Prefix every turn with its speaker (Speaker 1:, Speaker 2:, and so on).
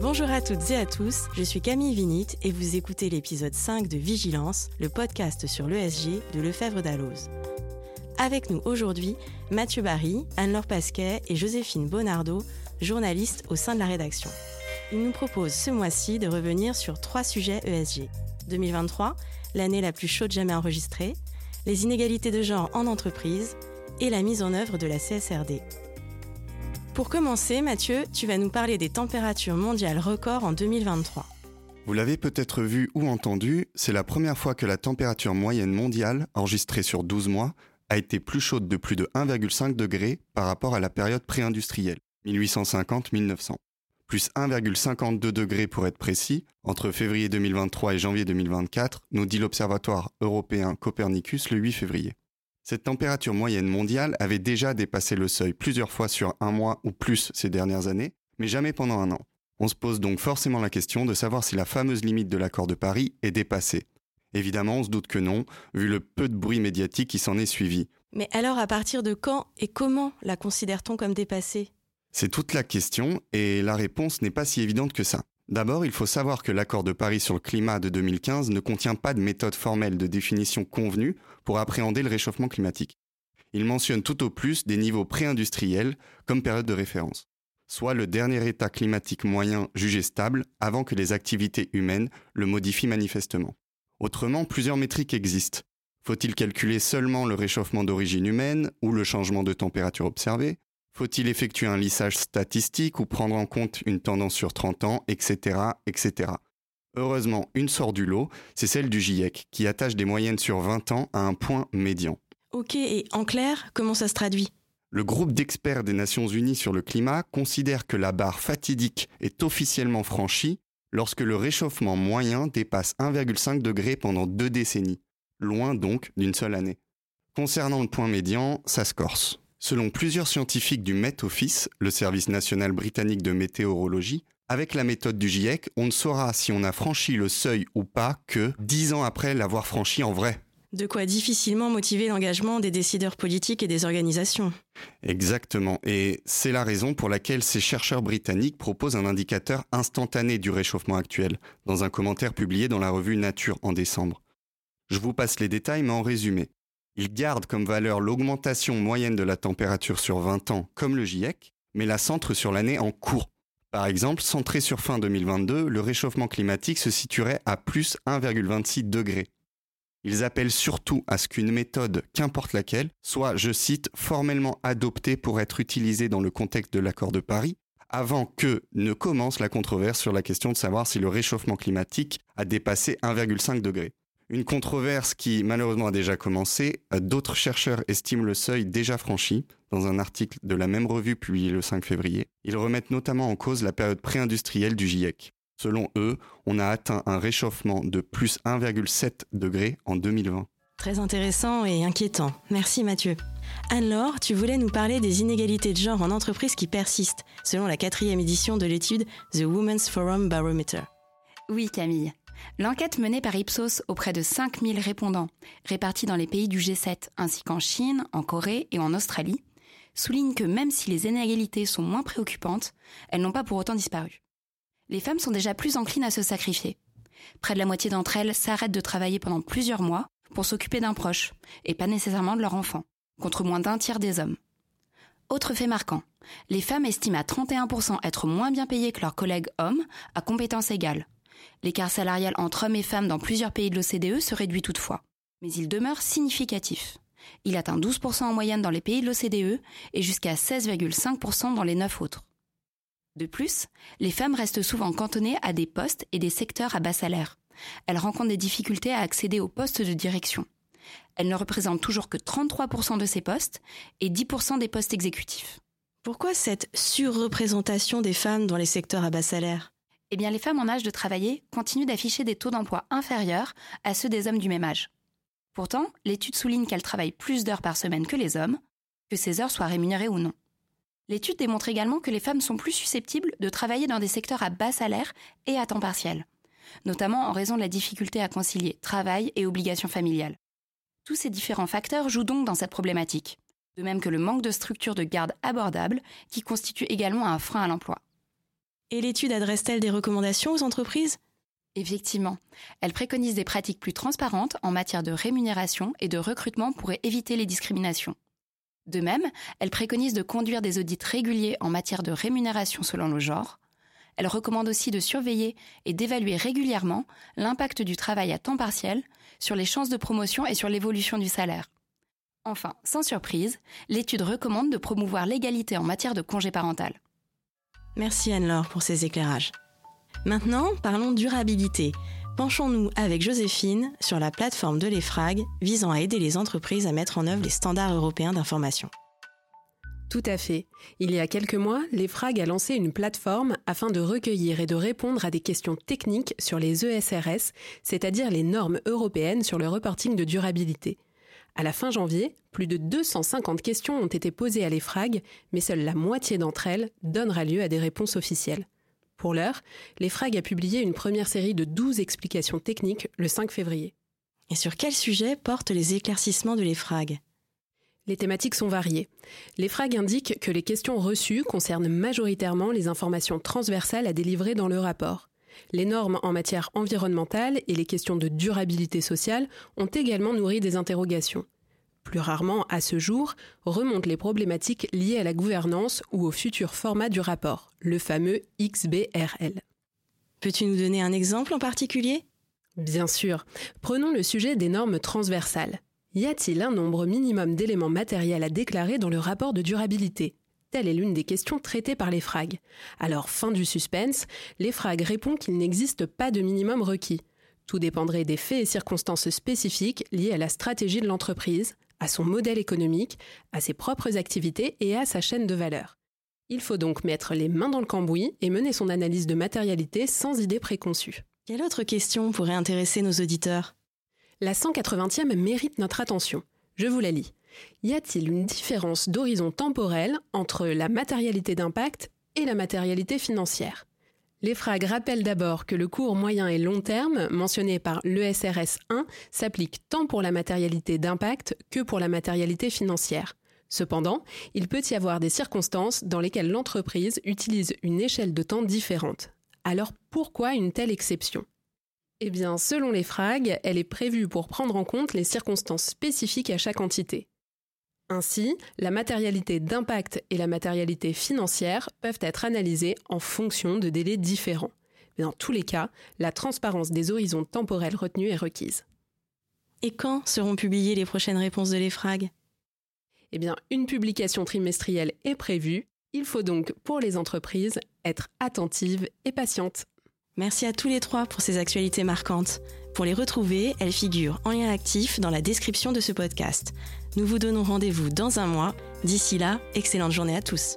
Speaker 1: Bonjour à toutes et à tous, je suis Camille Vinit et vous écoutez l'épisode 5 de Vigilance, le podcast sur l'ESG de Lefebvre d'Alloz. Avec nous aujourd'hui, Mathieu Barry, Anne-Laure Pasquet et Joséphine Bonardo, journalistes au sein de la rédaction. Ils nous proposent ce mois-ci de revenir sur trois sujets ESG. 2023, l'année la plus chaude jamais enregistrée, les inégalités de genre en entreprise et la mise en œuvre de la CSRD. Pour commencer, Mathieu, tu vas nous parler des températures mondiales records en 2023.
Speaker 2: Vous l'avez peut-être vu ou entendu, c'est la première fois que la température moyenne mondiale, enregistrée sur 12 mois, a été plus chaude de plus de 1,5 degré par rapport à la période pré-industrielle, 1850-1900. Plus 1,52 degrés pour être précis, entre février 2023 et janvier 2024, nous dit l'Observatoire européen Copernicus le 8 février. Cette température moyenne mondiale avait déjà dépassé le seuil plusieurs fois sur un mois ou plus ces dernières années, mais jamais pendant un an. On se pose donc forcément la question de savoir si la fameuse limite de l'accord de Paris est dépassée. Évidemment, on se doute que non, vu le peu de bruit médiatique qui s'en est suivi.
Speaker 1: Mais alors, à partir de quand et comment la considère-t-on comme dépassée?
Speaker 2: C'est toute la question, et la réponse n'est pas si évidente que ça. D'abord, il faut savoir que l'accord de Paris sur le climat de 2015 ne contient pas de méthode formelle de définition convenue pour appréhender le réchauffement climatique. Il mentionne tout au plus des niveaux pré-industriels comme période de référence, soit le dernier état climatique moyen jugé stable avant que les activités humaines le modifient manifestement. Autrement, plusieurs métriques existent. Faut-il calculer seulement le réchauffement d'origine humaine ou le changement de température observé faut-il effectuer un lissage statistique ou prendre en compte une tendance sur 30 ans, etc., etc. Heureusement, une sort du lot, c'est celle du GIEC, qui attache des moyennes sur 20 ans à un point médian.
Speaker 1: Ok, et en clair, comment ça se traduit?
Speaker 2: Le groupe d'experts des Nations Unies sur le climat considère que la barre fatidique est officiellement franchie lorsque le réchauffement moyen dépasse 1,5 degré pendant deux décennies, loin donc d'une seule année. Concernant le point médian, ça se corse. Selon plusieurs scientifiques du Met Office, le service national britannique de météorologie, avec la méthode du GIEC, on ne saura si on a franchi le seuil ou pas que dix ans après l'avoir franchi en vrai.
Speaker 1: De quoi difficilement motiver l'engagement des décideurs politiques et des organisations.
Speaker 2: Exactement, et c'est la raison pour laquelle ces chercheurs britanniques proposent un indicateur instantané du réchauffement actuel, dans un commentaire publié dans la revue Nature en décembre. Je vous passe les détails, mais en résumé. Il garde comme valeur l'augmentation moyenne de la température sur 20 ans, comme le GIEC, mais la centre sur l'année en cours. Par exemple, centré sur fin 2022, le réchauffement climatique se situerait à plus 1,26 degrés. Ils appellent surtout à ce qu'une méthode, qu'importe laquelle, soit, je cite, formellement adoptée pour être utilisée dans le contexte de l'accord de Paris, avant que ne commence la controverse sur la question de savoir si le réchauffement climatique a dépassé 1,5 degré. Une controverse qui malheureusement a déjà commencé. D'autres chercheurs estiment le seuil déjà franchi dans un article de la même revue publié le 5 février. Ils remettent notamment en cause la période pré-industrielle du GIEC. Selon eux, on a atteint un réchauffement de plus 1,7 degré en 2020.
Speaker 1: Très intéressant et inquiétant. Merci Mathieu. Anne-Laure, tu voulais nous parler des inégalités de genre en entreprise qui persistent, selon la quatrième édition de l'étude The Women's Forum Barometer.
Speaker 3: Oui Camille, L'enquête menée par Ipsos auprès de 5000 répondants, répartis dans les pays du G7 ainsi qu'en Chine, en Corée et en Australie, souligne que même si les inégalités sont moins préoccupantes, elles n'ont pas pour autant disparu. Les femmes sont déjà plus enclines à se sacrifier. Près de la moitié d'entre elles s'arrêtent de travailler pendant plusieurs mois pour s'occuper d'un proche, et pas nécessairement de leur enfant, contre moins d'un tiers des hommes. Autre fait marquant, les femmes estiment à 31% être moins bien payées que leurs collègues hommes à compétences égales, L'écart salarial entre hommes et femmes dans plusieurs pays de l'OCDE se réduit toutefois, mais il demeure significatif. Il atteint 12% en moyenne dans les pays de l'OCDE et jusqu'à 16,5% dans les neuf autres. De plus, les femmes restent souvent cantonnées à des postes et des secteurs à bas salaire. Elles rencontrent des difficultés à accéder aux postes de direction. Elles ne représentent toujours que 33% de ces postes et 10% des postes exécutifs.
Speaker 1: Pourquoi cette surreprésentation des femmes dans les secteurs à bas salaire?
Speaker 3: Eh les femmes en âge de travailler continuent d'afficher des taux d'emploi inférieurs à ceux des hommes du même âge. Pourtant, l'étude souligne qu'elles travaillent plus d'heures par semaine que les hommes, que ces heures soient rémunérées ou non. L'étude démontre également que les femmes sont plus susceptibles de travailler dans des secteurs à bas salaire et à temps partiel, notamment en raison de la difficulté à concilier travail et obligations familiales. Tous ces différents facteurs jouent donc dans cette problématique. De même que le manque de structures de garde abordables, qui constitue également un frein à l'emploi.
Speaker 1: Et l'étude adresse-t-elle des recommandations aux entreprises?
Speaker 3: Effectivement, elle préconise des pratiques plus transparentes en matière de rémunération et de recrutement pour éviter les discriminations. De même, elle préconise de conduire des audits réguliers en matière de rémunération selon le genre. Elle recommande aussi de surveiller et d'évaluer régulièrement l'impact du travail à temps partiel sur les chances de promotion et sur l'évolution du salaire. Enfin, sans surprise, l'étude recommande de promouvoir l'égalité en matière de congé parental.
Speaker 1: Merci Anne-Laure pour ces éclairages. Maintenant, parlons durabilité. Penchons-nous avec Joséphine sur la plateforme de l'EFRAG visant à aider les entreprises à mettre en œuvre les standards européens d'information.
Speaker 4: Tout à fait. Il y a quelques mois, l'EFRAG a lancé une plateforme afin de recueillir et de répondre à des questions techniques sur les ESRS, c'est-à-dire les normes européennes sur le reporting de durabilité. À la fin janvier, plus de 250 questions ont été posées à l'EFRAG, mais seule la moitié d'entre elles donnera lieu à des réponses officielles. Pour l'heure, l'EFRAG a publié une première série de 12 explications techniques le 5 février.
Speaker 1: Et sur quel sujet portent les éclaircissements de l'EFRAG
Speaker 4: les thématiques sont variées. L'EFRAG indique que les questions reçues concernent majoritairement les informations transversales à délivrer dans le rapport. Les normes en matière environnementale et les questions de durabilité sociale ont également nourri des interrogations. Plus rarement, à ce jour, remontent les problématiques liées à la gouvernance ou au futur format du rapport, le fameux XBRL.
Speaker 1: Peux-tu nous donner un exemple en particulier?
Speaker 4: Bien sûr. Prenons le sujet des normes transversales. Y a-t-il un nombre minimum d'éléments matériels à déclarer dans le rapport de durabilité? Telle est l'une des questions traitées par les FRAG. Alors, fin du suspense, les FRAG répond qu'il n'existe pas de minimum requis. Tout dépendrait des faits et circonstances spécifiques liés à la stratégie de l'entreprise, à son modèle économique, à ses propres activités et à sa chaîne de valeur. Il faut donc mettre les mains dans le cambouis et mener son analyse de matérialité sans idée préconçue.
Speaker 1: Quelle autre question pourrait intéresser nos auditeurs?
Speaker 4: La 180e mérite notre attention. Je vous la lis. Y a-t-il une différence d'horizon temporel entre la matérialité d'impact et la matérialité financière? L'EFRAG rappelle d'abord que le court moyen et long terme, mentionné par l'ESRS 1, s'applique tant pour la matérialité d'impact que pour la matérialité financière. Cependant, il peut y avoir des circonstances dans lesquelles l'entreprise utilise une échelle de temps différente. Alors pourquoi une telle exception? Eh bien, selon l'EFRAG, elle est prévue pour prendre en compte les circonstances spécifiques à chaque entité. Ainsi, la matérialité d'impact et la matérialité financière peuvent être analysées en fonction de délais différents. Mais dans tous les cas, la transparence des horizons temporels retenus est requise.
Speaker 1: Et quand seront publiées les prochaines réponses de l'EFRAG
Speaker 4: Eh bien, une publication trimestrielle est prévue. Il faut donc, pour les entreprises, être attentive et patiente.
Speaker 1: Merci à tous les trois pour ces actualités marquantes. Pour les retrouver, elles figurent en lien actif dans la description de ce podcast. Nous vous donnons rendez-vous dans un mois. D'ici là, excellente journée à tous.